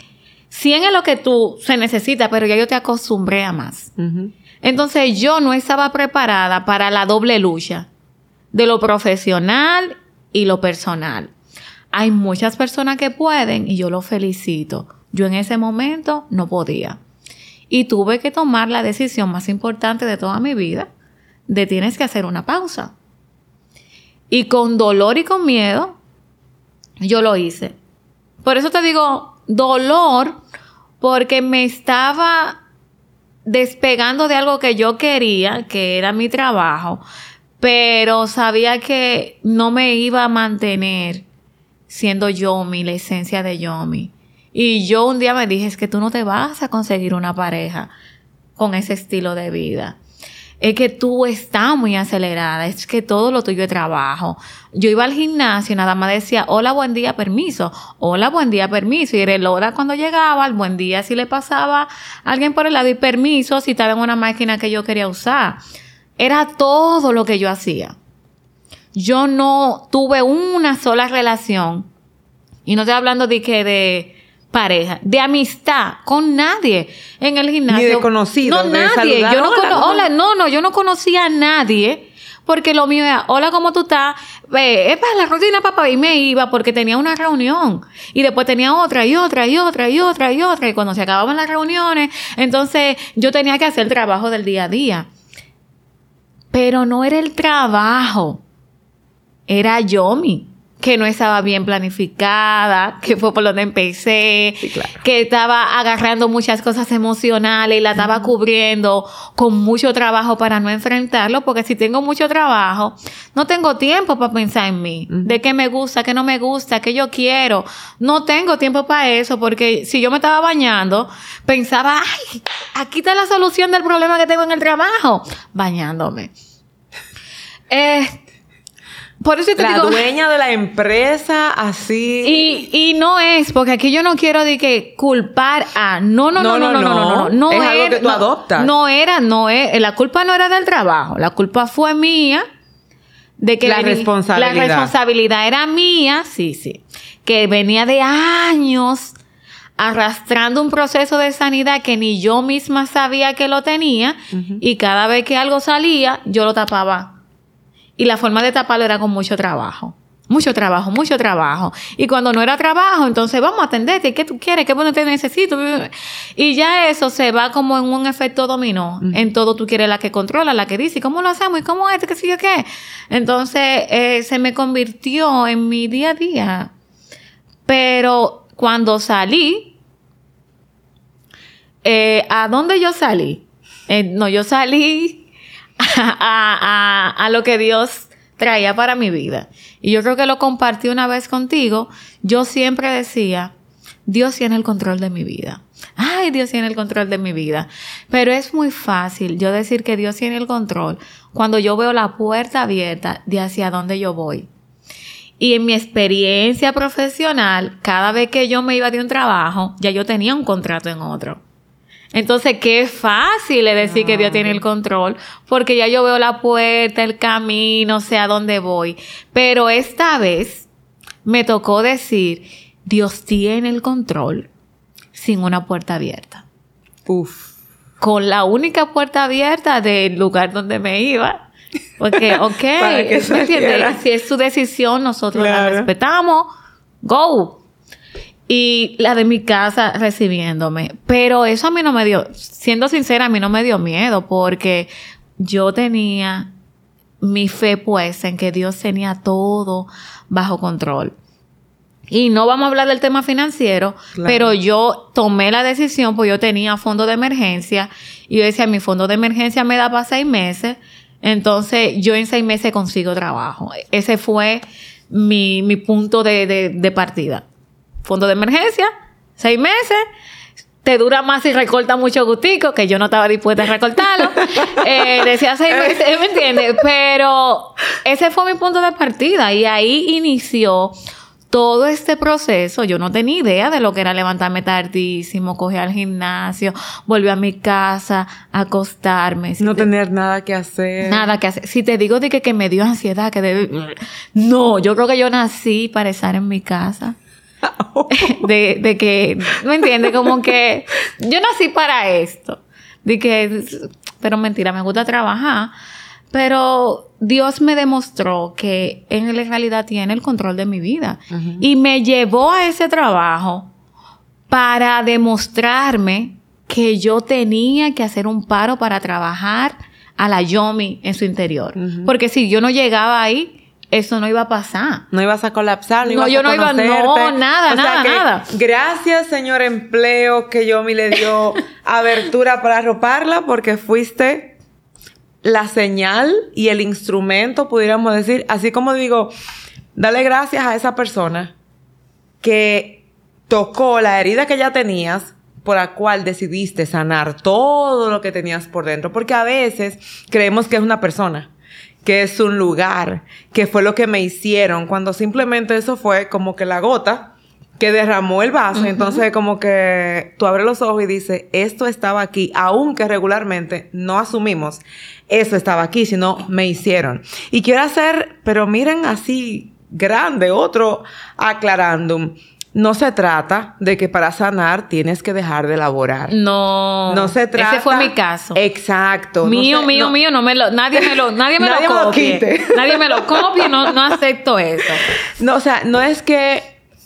B: 100 es lo que tú se necesita, pero ya yo te acostumbré a más. Entonces yo no estaba preparada para la doble lucha de lo profesional y lo personal. Hay muchas personas que pueden y yo lo felicito. Yo en ese momento no podía. Y tuve que tomar la decisión más importante de toda mi vida, de tienes que hacer una pausa. Y con dolor y con miedo, yo lo hice. Por eso te digo dolor, porque me estaba despegando de algo que yo quería, que era mi trabajo, pero sabía que no me iba a mantener siendo Yomi, la esencia de Yomi. Y yo un día me dije, es que tú no te vas a conseguir una pareja con ese estilo de vida es que tú estás muy acelerada, es que todo lo tuyo es trabajo. Yo iba al gimnasio y nada más decía, hola, buen día, permiso, hola, buen día, permiso. Y era el hora cuando llegaba, el buen día si le pasaba alguien por el lado y permiso si estaba en una máquina que yo quería usar. Era todo lo que yo hacía. Yo no tuve una sola relación. Y no estoy hablando de que de pareja, de amistad con nadie en el gimnasio.
A: Ni de conocido.
B: No, nadie. Yo no, hola, no, no, yo no conocía a nadie. Porque lo mío era, hola, ¿cómo tú estás? es para la rutina, papá. Y me iba porque tenía una reunión. Y después tenía otra y otra y otra y otra y otra. Y cuando se acababan las reuniones, entonces yo tenía que hacer el trabajo del día a día. Pero no era el trabajo. Era yo mi que no estaba bien planificada, que fue por donde empecé, que estaba agarrando muchas cosas emocionales y la estaba cubriendo con mucho trabajo para no enfrentarlo, porque si tengo mucho trabajo, no tengo tiempo para pensar en mí, de qué me gusta, qué no me gusta, qué yo quiero. No tengo tiempo para eso, porque si yo me estaba bañando, pensaba, ay, aquí está la solución del problema que tengo en el trabajo, bañándome. Eh, por eso te
A: la
B: digo.
A: dueña de la empresa, así.
B: Y, y no es, porque aquí yo no quiero de que culpar a. No, no, no, no, no, no, no. no, no,
A: Es algo que tú
B: no,
A: adoptas.
B: No era, no es. La culpa no era del trabajo. La culpa fue mía. De que
A: La
B: vení-
A: responsabilidad.
B: La responsabilidad era mía, sí, sí. Que venía de años arrastrando un proceso de sanidad que ni yo misma sabía que lo tenía. Y cada vez que algo salía, yo lo tapaba y la forma de taparlo era con mucho trabajo. Mucho trabajo, mucho trabajo. Y cuando no era trabajo, entonces vamos a atenderte. ¿Qué tú quieres? ¿Qué bueno te necesito? Y ya eso se va como en un efecto dominó. En todo tú quieres la que controla, la que dice, ¿y cómo lo hacemos? ¿Y cómo es? ¿Qué sé yo qué? Entonces eh, se me convirtió en mi día a día. Pero cuando salí, eh, ¿a dónde yo salí? Eh, no, yo salí a, a- a lo que Dios traía para mi vida. Y yo creo que lo compartí una vez contigo. Yo siempre decía, Dios tiene el control de mi vida. Ay, Dios tiene el control de mi vida. Pero es muy fácil yo decir que Dios tiene el control cuando yo veo la puerta abierta de hacia dónde yo voy. Y en mi experiencia profesional, cada vez que yo me iba de un trabajo, ya yo tenía un contrato en otro. Entonces, qué fácil es decir que Dios tiene el control, porque ya yo veo la puerta, el camino, sé a dónde voy. Pero esta vez me tocó decir, Dios tiene el control sin una puerta abierta.
A: Uf.
B: Con la única puerta abierta del lugar donde me iba. Porque, ok, ¿me entiendes? si es su decisión, nosotros la respetamos. Go. Y la de mi casa recibiéndome. Pero eso a mí no me dio, siendo sincera, a mí no me dio miedo porque yo tenía mi fe puesta en que Dios tenía todo bajo control. Y no vamos a hablar del tema financiero,
A: Claro.
B: pero yo tomé la decisión, pues yo tenía fondo de emergencia y yo decía, mi fondo de emergencia me da para seis meses, entonces yo en seis meses consigo trabajo. Ese fue mi, mi punto de, de- de partida. Fondo de emergencia, seis meses, te dura más si recorta mucho gustico, que yo no estaba dispuesta a recortarlo. Eh, decía seis meses, ¿me entiendes? Pero ese fue mi punto de partida y ahí inició todo este proceso. Yo no tenía idea de lo que era levantarme tardísimo, coger al gimnasio, volver a mi casa, acostarme. Si
A: No
B: te-
A: tener nada que hacer.
B: Nada que hacer. Si te digo de que, que me dio ansiedad, que de... No, yo creo que yo nací para estar en mi casa. De, de que, ¿me entiendes? Como que yo nací para esto. De que, pero mentira, me gusta trabajar. Pero Dios me demostró que en realidad tiene el control de mi vida. Y me llevó a ese trabajo para demostrarme que yo tenía que hacer un paro para trabajar a la Yomi en su interior. Porque si yo no llegaba ahí, eso no iba a pasar.
A: No ibas a colapsar, no,
B: No,
A: ibas
B: yo
A: a
B: no iba- no,
A: conocerte.
B: nada,
A: O sea
B: nada,
A: que
B: nada.
A: Gracias, señor empleo, que yo me le dio abertura para arroparla, porque fuiste la señal y el instrumento, pudiéramos decir. Así como digo, dale gracias a esa persona que tocó la herida que ya tenías, por la cual decidiste sanar todo lo que tenías por dentro. Porque a veces creemos que es una persona, que es un lugar, que fue lo que me hicieron, cuando simplemente eso fue como que la gota que derramó el vaso. Entonces, como que tú abres los ojos y dices, esto estaba aquí, aunque regularmente no asumimos, eso estaba aquí, sino me hicieron. Y quiero hacer, pero miren así, grande, otro aclarándum. No se trata de que para sanar tienes que dejar de laborar.
B: No.
A: No se trata.
B: Ese fue mi caso.
A: Exacto. No
B: mío,
A: se-
B: mío,
A: no-
B: mío, no me lo, nadie me lo, nadie me
A: Nadie
B: lo
A: me lo
B: copie.
A: quite.
B: Nadie me lo copie, no, no acepto eso.
A: No, o sea, no es que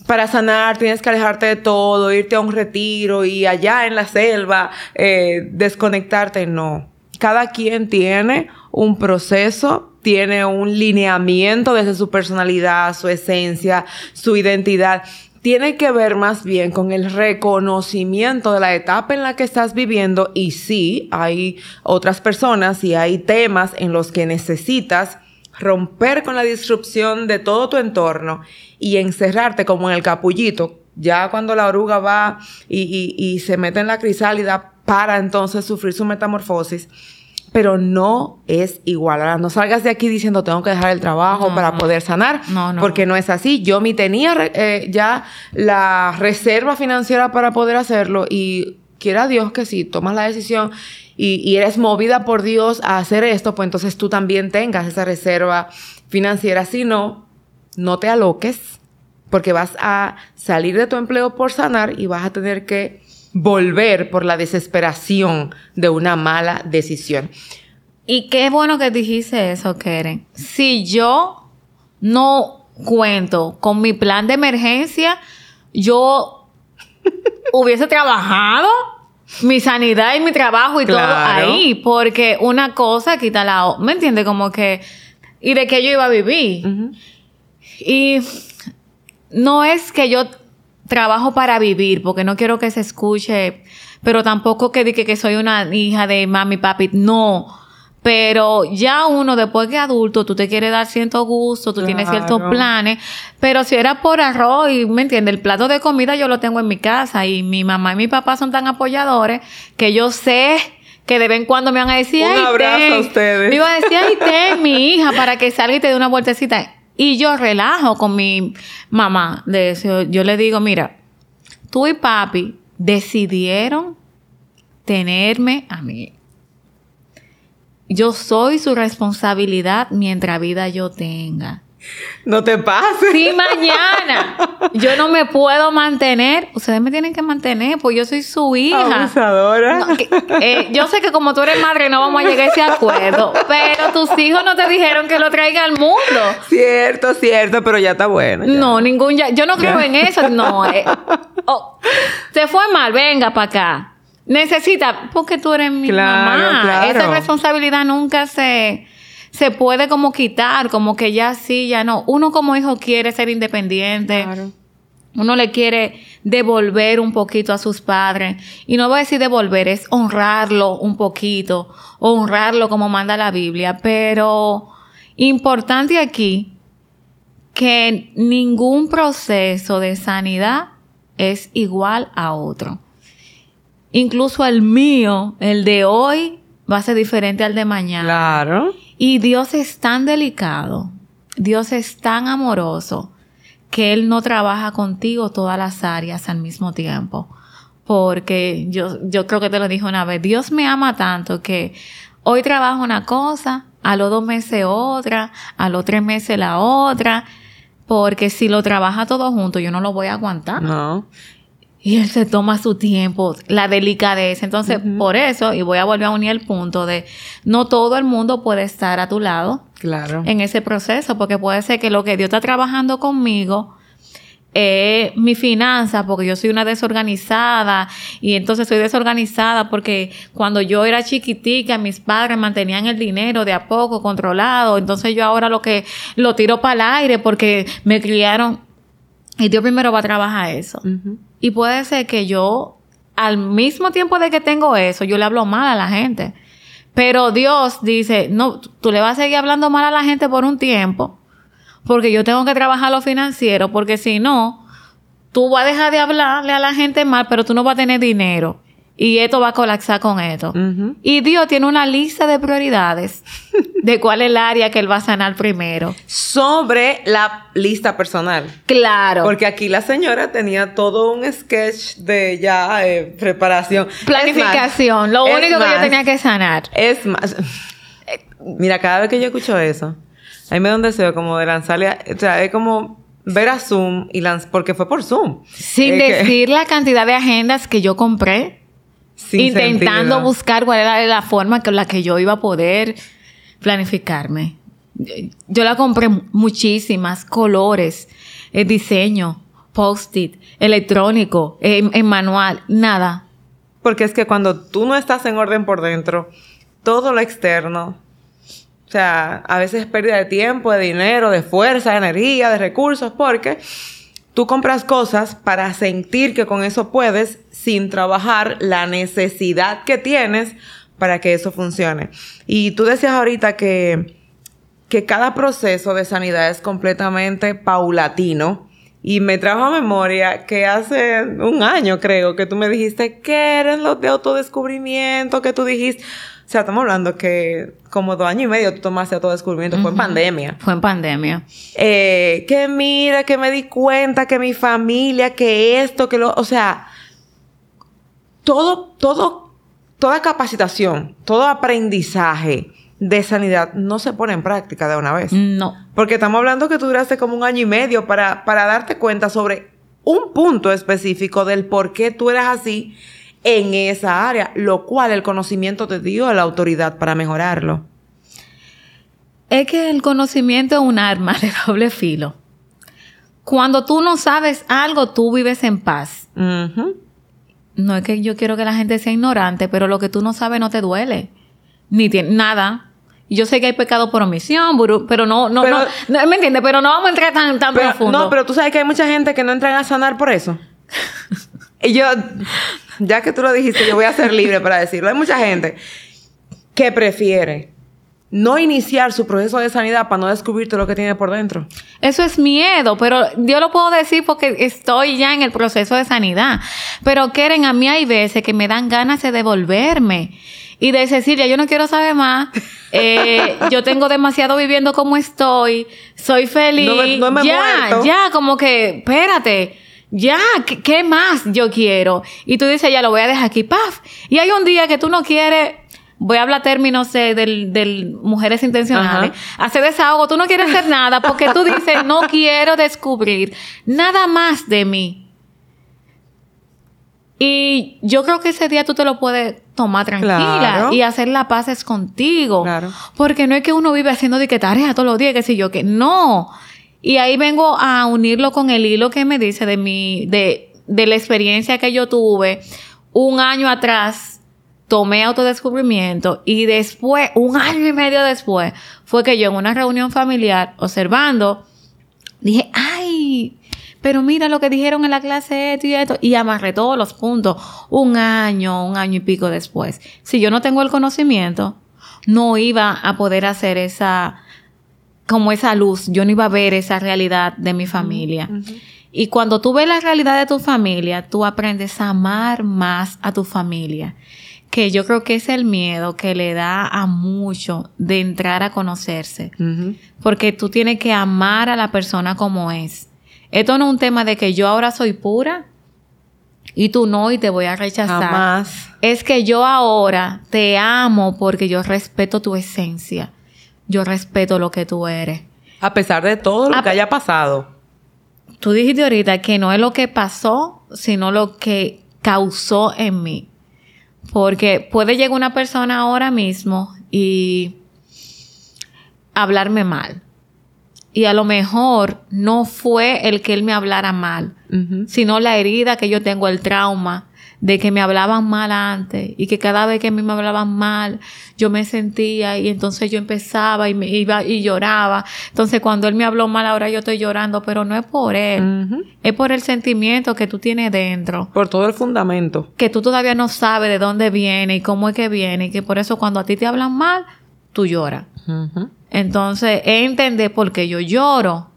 A: para sanar tienes que alejarte de todo, irte a un retiro y allá en la selva eh, desconectarte. No. Cada quien tiene un proceso, tiene un lineamiento desde su personalidad, su esencia, su identidad. Tiene que ver más bien con el reconocimiento de la etapa en la que estás viviendo y sí, hay otras personas y hay temas en los que necesitas romper con la disrupción de todo tu entorno y encerrarte como en el capullito, ya cuando la oruga va y, y- y se mete en la crisálida para entonces sufrir su metamorfosis. Pero no es igual. Ahora, no salgas de aquí diciendo tengo que dejar el trabajo para poder sanar,
B: no, no.
A: porque no es así. Yo me tenía eh, ya la reserva financiera para poder hacerlo y quiera Dios que si tomas la decisión y, y, eres movida por Dios a hacer esto, pues entonces tú también tengas esa reserva financiera. Si no, no te aloques, porque vas a salir de tu empleo por sanar y vas a tener que volver por la desesperación de una mala decisión.
B: Y qué bueno que dijiste eso, Keren. Si yo no cuento con mi plan de emergencia, yo hubiese trabajado mi sanidad y mi trabajo y todo ahí, porque una cosa quita la otra. ¿Me entiendes? Como que, ¿y de qué yo iba a vivir? Y no es que yo trabajo para vivir, porque no quiero que se escuche, pero tampoco que diga que soy una hija de mami, papi, no. Pero ya uno, después que adulto, tú te quieres dar cierto gusto, tú tienes ciertos planes. Pero si era por arroz, y me entiendes, el plato de comida yo lo tengo en mi casa y mi mamá y mi papá son tan apoyadores que yo sé que de vez en cuando me van a decir,
A: Un abrazo a ustedes.
B: Me iban a decir, ay, ten, mi hija, para que salga y te dé una vueltecita. Y yo relajo con mi mamá de eso. Yo le digo, mira, tú y papi decidieron tenerme a mí. Yo soy su responsabilidad mientras vida yo tenga.
A: No te pases.
B: Si mañana yo no me puedo mantener, ustedes me tienen que mantener, pues yo soy su hija.
A: Abusadora.
B: No, que, eh, yo sé que como tú eres madre no vamos a llegar a ese acuerdo, pero tus hijos no te dijeron que lo traiga al mundo.
A: Cierto, cierto, pero ya está bueno. Ya.
B: No, ningún ya. Yo no creo en eso. No. Eh. Oh, se fue mal, venga para acá. Necesita, porque tú eres mi
A: Claro,
B: mamá.
A: claro.
B: Esa responsabilidad nunca se, se puede como quitar, como que ya sí, ya no. Uno como hijo quiere ser independiente.
A: Claro.
B: Uno le quiere devolver un poquito a sus padres. Y no voy a decir devolver, es honrarlo un poquito, honrarlo como manda la Biblia. Pero importante aquí que ningún proceso de sanidad es igual a otro. Incluso el mío, el de hoy, va a ser diferente al de mañana.
A: Claro.
B: Y Dios es tan delicado, Dios es tan amoroso, que Él no trabaja contigo todas las áreas al mismo tiempo. Porque yo, yo creo que te lo dije una vez, Dios me ama tanto que hoy trabajo una cosa, a los dos meses otra, a los tres meses la otra, porque si lo trabaja todo junto yo no lo voy a aguantar.
A: No.
B: Y él se toma su tiempo, la delicadeza. Entonces, por eso, y voy a volver a unir el punto de, no todo el mundo puede estar a tu lado
A: Claro.
B: en ese proceso, porque puede ser que lo que Dios está trabajando conmigo es mi finanza, porque yo soy una desorganizada, y entonces soy desorganizada porque cuando yo era chiquitica, mis padres mantenían el dinero de a poco controlado, entonces yo ahora lo que lo tiro para el aire porque me criaron, y Dios primero va a trabajar eso. Y puede ser que yo, al mismo tiempo de que tengo eso, yo le hablo mal a la gente. Pero Dios dice, no, tú le vas a seguir hablando mal a la gente por un tiempo, porque yo tengo que trabajar lo financiero, porque si no, tú vas a dejar de hablarle a la gente mal, pero tú no vas a tener dinero. Y esto va a colapsar con esto. Y Dios tiene una lista de prioridades de cuál es el área que Él va a sanar primero.
A: Sobre la lista personal.
B: Claro.
A: Porque aquí la señora tenía todo un sketch de ya eh, preparación.
B: Planificación. Lo único que yo tenía que sanar.
A: Es más. eh, Mira, cada vez que yo escucho eso, a mí me da un deseo como de lanzarle. a- o sea, es como ver a Zoom y lanzar. Porque fue por Zoom.
B: Sin
A: que-
B: decir la cantidad de agendas que yo compré,
A: sin
B: intentando
A: sentido.
B: buscar cuál era la forma con la que yo iba a poder planificarme. Yo, la compré muchísimas, colores, eh, diseño, post-it, electrónico, en, en manual, nada.
A: Porque es que cuando tú no estás en orden por dentro, todo lo externo, o sea, a veces es pérdida de tiempo, de dinero, de fuerza, de energía, de recursos, porque tú compras cosas para sentir que con eso puedes sin trabajar la necesidad que tienes para que eso funcione. Y tú decías ahorita que, que cada proceso de sanidad es completamente paulatino Y me trajo a memoria que hace un año, creo, que tú me dijiste que eran los de autodescubrimiento, que tú dijiste. O sea, estamos hablando que como dos años y medio tú tomaste autodescubrimiento, fue en pandemia.
B: Fue en pandemia.
A: Eh, que mira, que me di cuenta que mi familia, que esto, que lo. O sea, todo, todo, toda capacitación, todo aprendizaje de sanidad no se pone en práctica de una vez.
B: No.
A: Porque estamos hablando que tú duraste como un año y medio para, para darte cuenta sobre un punto específico del por qué tú eras así en esa área, lo cual el conocimiento te dio la autoridad para mejorarlo.
B: Es que el conocimiento es un arma de doble filo. Cuando tú no sabes algo, tú vives en paz. No es que yo quiero que la gente sea ignorante, pero lo que tú no sabes no te duele. Ni tiene nada. Yo sé que hay pecado por omisión, pero no, no, no, ¿me entiendes? Pero no vamos a entrar tan, tan profundo.
A: No, pero tú sabes que hay mucha gente que no entran a sanar por eso. y yo, ya que tú lo dijiste, yo voy a ser libre para decirlo. Hay mucha gente que prefiere no iniciar su proceso de sanidad para no descubrir todo lo que tiene por dentro.
B: Eso es miedo, pero yo lo puedo decir porque estoy ya en el proceso de sanidad. Pero Keren, a mí hay veces que me dan ganas de devolverme y de Cecilia, yo no quiero saber más. Eh, yo tengo demasiado viviendo como estoy. Soy feliz. No me, ya, ya, como que, espérate. Ya, ¿qué, más yo quiero? Y tú dices, ya lo voy a dejar aquí, paf. Y hay un día que tú no quieres, voy a hablar términos eh, del, del, mujeres intencionales, hacer desahogo, tú no quieres hacer nada porque tú dices, no quiero descubrir nada más de mí. Y yo creo que ese día tú te lo puedes tomar tranquila y hacer la paz es contigo. Claro. Porque no es que uno vive haciendo de que tarea todos los días, que si yo, que no. Y ahí vengo a unirlo con el hilo que me dice de mi, de, de la experiencia que yo tuve un año atrás. Tomé autodescubrimiento y después, un año y medio después, fue que yo en una reunión familiar, observando, dije, ay, pero mira lo que dijeron en la clase esto y esto, y amarré todos los puntos un año, un año y pico después. Si yo no tengo el conocimiento, no iba a poder hacer esa, como esa luz, yo no iba a ver esa realidad de mi familia. Y cuando tú ves la realidad de tu familia, tú aprendes a amar más a tu familia. Que yo creo que es el miedo que le da a mucho de entrar a conocerse. Porque tú tienes que amar a la persona como es esto no es un tema de que yo ahora soy pura y tú no y te voy a rechazar. Jamás. Es que yo ahora te amo porque yo respeto tu esencia. Yo respeto lo que tú eres.
A: A pesar de todo lo que haya pasado.
B: Tú dijiste ahorita que no es lo que pasó, sino lo que causó en mí. Porque puede llegar una persona ahora mismo y hablarme mal y a lo mejor no fue el que él me hablara mal, sino la herida que yo tengo, el trauma de que me hablaban mal antes y que cada vez que a mí me hablaban mal yo me sentía y entonces yo empezaba y me iba y lloraba. Entonces cuando él me habló mal ahora yo estoy llorando, pero no es por él, es por el sentimiento que tú tienes dentro.
A: Por todo el fundamento.
B: Que tú todavía no sabes de dónde viene y cómo es que viene y que por eso cuando a ti te hablan mal, tú lloras. Entonces, entender por qué yo lloro.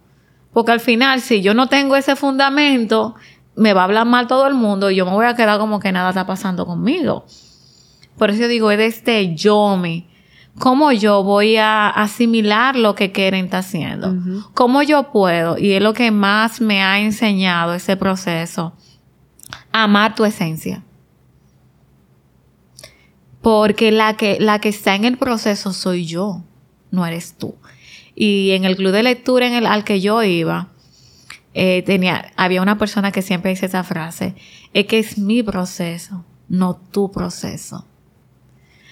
B: Porque al final, si yo no tengo ese fundamento, me va a hablar mal todo el mundo y yo me voy a quedar como que nada está pasando conmigo. Por eso digo, es de este yo me. ¿Cómo yo voy a asimilar lo que Keren está haciendo? ¿Cómo yo puedo? Y es lo que más me ha enseñado ese proceso. Amar tu esencia. Porque la que, la que está en el proceso soy yo no eres tú. Y en el club de lectura en el, al que yo iba, eh, tenía, había una persona que siempre dice esa frase, es que es mi proceso, no tu proceso.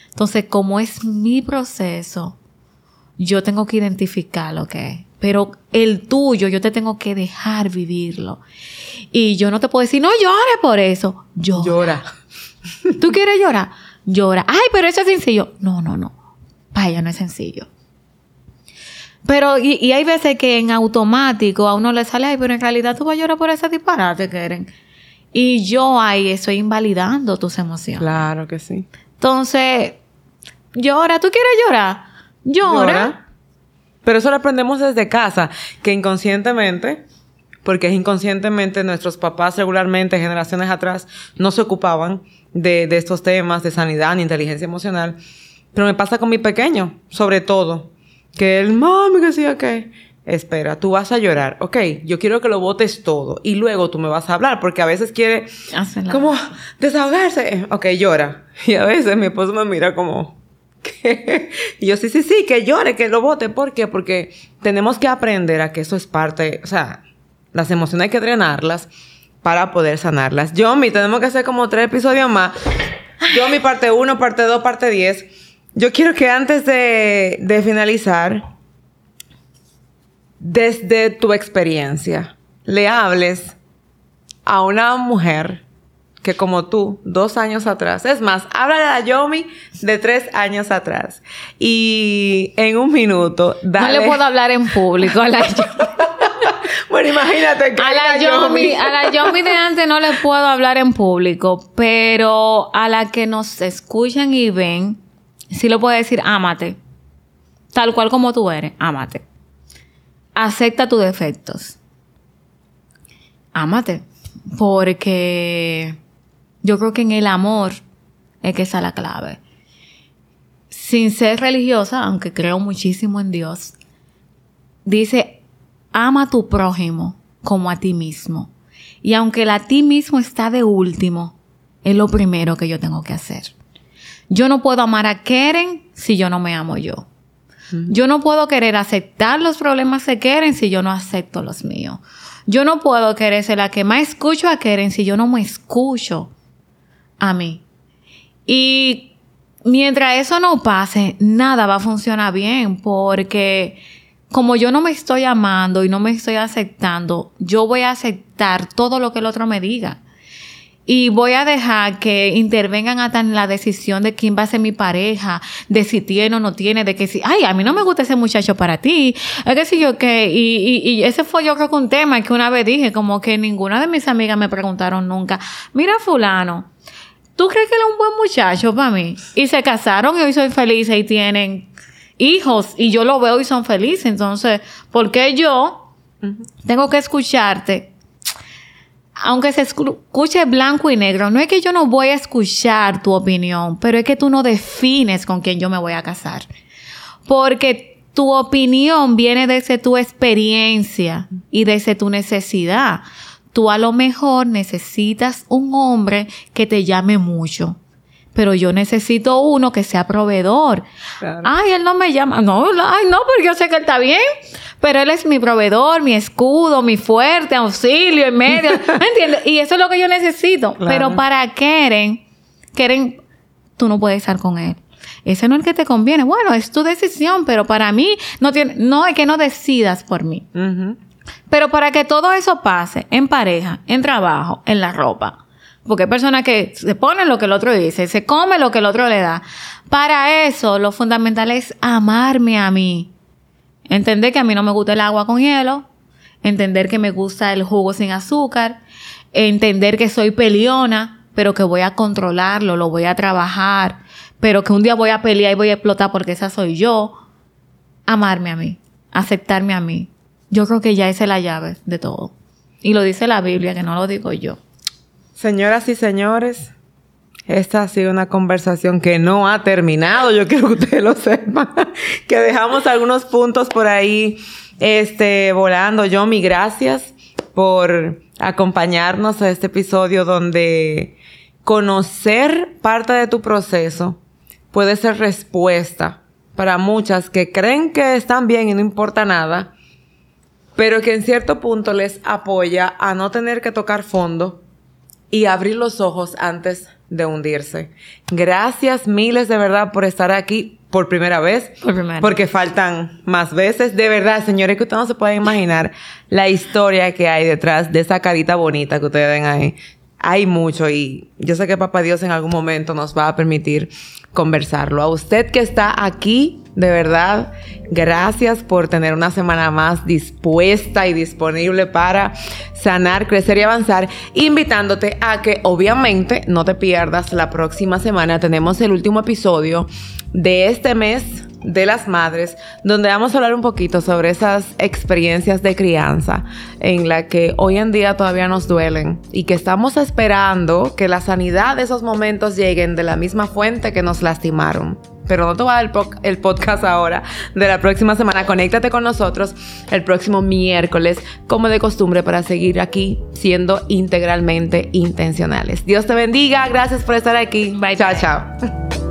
B: Entonces, como es mi proceso, yo tengo que identificar lo que es. Pero el tuyo, yo te tengo que dejar vivirlo. Y yo no te puedo decir, no llores por eso. Llora. Llora. ¿Tú quieres llorar? Llora. Ay, pero eso es sencillo. No, no, no. Vaya, no es sencillo. Pero, y, y, hay veces que en automático a uno le sale, ay, pero en realidad tú vas a llorar por ese disparate, Keren. Y yo ahí estoy invalidando tus emociones.
A: Claro que sí.
B: Entonces, llora, ¿tú quieres llorar? Llora.
A: Pero eso lo aprendemos desde casa, que inconscientemente porque inconscientemente nuestros papás regularmente, generaciones atrás, no se ocupaban de, de estos temas de sanidad ni inteligencia emocional. Pero me pasa con mi pequeño, sobre todo, que el mami que decía que espera, tú vas a llorar, ok, yo quiero que lo botes todo y luego tú me vas a hablar, porque a veces quiere como desahogarse, ok, llora. Y a veces mi esposo me mira como, ¿qué? Y yo sí, sí, sí, que llore, que lo bote, ¿por qué? Porque tenemos que aprender a que eso es parte, o sea, las emociones hay que drenarlas para poder sanarlas. Yo, mi, tenemos que hacer como tres episodios más. Yo, mi parte 1, parte 2, parte 10. Yo quiero que antes de, de finalizar, desde tu experiencia, le hables a una mujer que como tú, dos años atrás, es más, háblale a Yomi de tres años atrás. Y en un minuto,
B: dale. No le puedo hablar en público a la Yomi.
A: bueno, imagínate que
B: a la Yomi, a la Yomi de antes no le puedo hablar en público, pero a la que nos escuchan y ven, sí lo puedo decir, ámate. Tal cual como tú eres, ámate acepta tus defectos. Ámate. Porque yo creo que en el amor es que está la clave. Sin ser religiosa, aunque creo muchísimo en Dios, dice, ama a tu prójimo como a ti mismo. Y aunque el a ti mismo está de último, es lo primero que yo tengo que hacer. Yo no puedo amar a Keren si yo no me amo yo. Yo no puedo querer aceptar los problemas que quieren si yo no acepto los míos. Yo no puedo querer ser la que más escucho a Keren si yo no me escucho a mí. Y mientras eso no pase, nada va a funcionar bien porque como yo no me estoy amando y no me estoy aceptando, yo voy a aceptar todo lo que el otro me diga. Y voy a dejar que intervengan hasta en la decisión de quién va a ser mi pareja, de si tiene o no tiene, de que si, ay, a mí no me gusta ese muchacho para ti. Es que si yo que, y, y, y ese fue yo creo que un tema que una vez dije, como que ninguna de mis amigas me preguntaron nunca, mira fulano, ¿tú crees que él es un buen muchacho para mí? Y se casaron y hoy soy feliz y tienen hijos y yo lo veo y son felices. Entonces, ¿por qué yo tengo que escucharte aunque se escuche blanco y negro, no es que yo no voy a escuchar tu opinión, pero es que tú no defines con quién yo me voy a casar. Porque tu opinión viene desde tu experiencia y desde tu necesidad. Tú a lo mejor necesitas un hombre que te llame mucho pero yo necesito uno que sea proveedor. Ay, él no me llama. No, ay, no, porque yo sé que él está bien, pero él es mi proveedor, mi escudo, mi fuerte auxilio en medio. ¿Me entiendes? Y eso es lo que yo necesito. Pero para Keren, Keren, tú no puedes estar con él. Ese no es el que te conviene. Bueno, es tu decisión, pero para mí no tiene, no es que no decidas por mí. Pero para que todo eso pase en pareja, en trabajo, en la ropa, porque hay personas que se ponen lo que el otro dice, se come lo que el otro le da. Para eso, lo fundamental es amarme a mí. Entender que a mí no me gusta el agua con hielo. Entender que me gusta el jugo sin azúcar. Entender que soy peleona, pero que voy a controlarlo, lo voy a trabajar. Pero que un día voy a pelear y voy a explotar porque esa soy yo. Amarme a mí. Aceptarme a mí. Yo creo que ya esa es la llave de todo. Y lo dice la Biblia, que no lo digo yo.
A: Señoras y señores, esta ha sido una conversación que no ha terminado. Yo quiero que ustedes lo sepan. que dejamos algunos puntos por ahí este, volando. Yo, mi gracias por acompañarnos a este episodio donde conocer parte de tu proceso puede ser respuesta para muchas que creen que están bien y no importa nada, pero que en cierto punto les apoya a no tener que tocar fondo y abrir los ojos antes de hundirse. Gracias miles de verdad por estar aquí por primera vez. Por primera. Porque faltan más veces. De verdad, señores, que ustedes no se pueden imaginar la historia que hay detrás de esa carita bonita que ustedes ven ahí. Hay mucho y yo sé que Papá Dios en algún momento nos va a permitir conversarlo. A usted que está aquí de verdad, gracias por tener una semana más dispuesta y disponible para sanar, crecer y avanzar, invitándote a que obviamente no te pierdas la próxima semana. Tenemos el último episodio de este mes de las madres, donde vamos a hablar un poquito sobre esas experiencias de crianza en la que hoy en día todavía nos duelen y que estamos esperando que la sanidad de esos momentos lleguen de la misma fuente que nos lastimaron pero no te voy a dar el, podcast ahora de la próxima semana. Conéctate con nosotros el próximo miércoles, como de costumbre, para seguir aquí siendo integralmente intencionales. Dios te bendiga. Gracias por estar aquí.
B: Bye.
A: Chao, chao.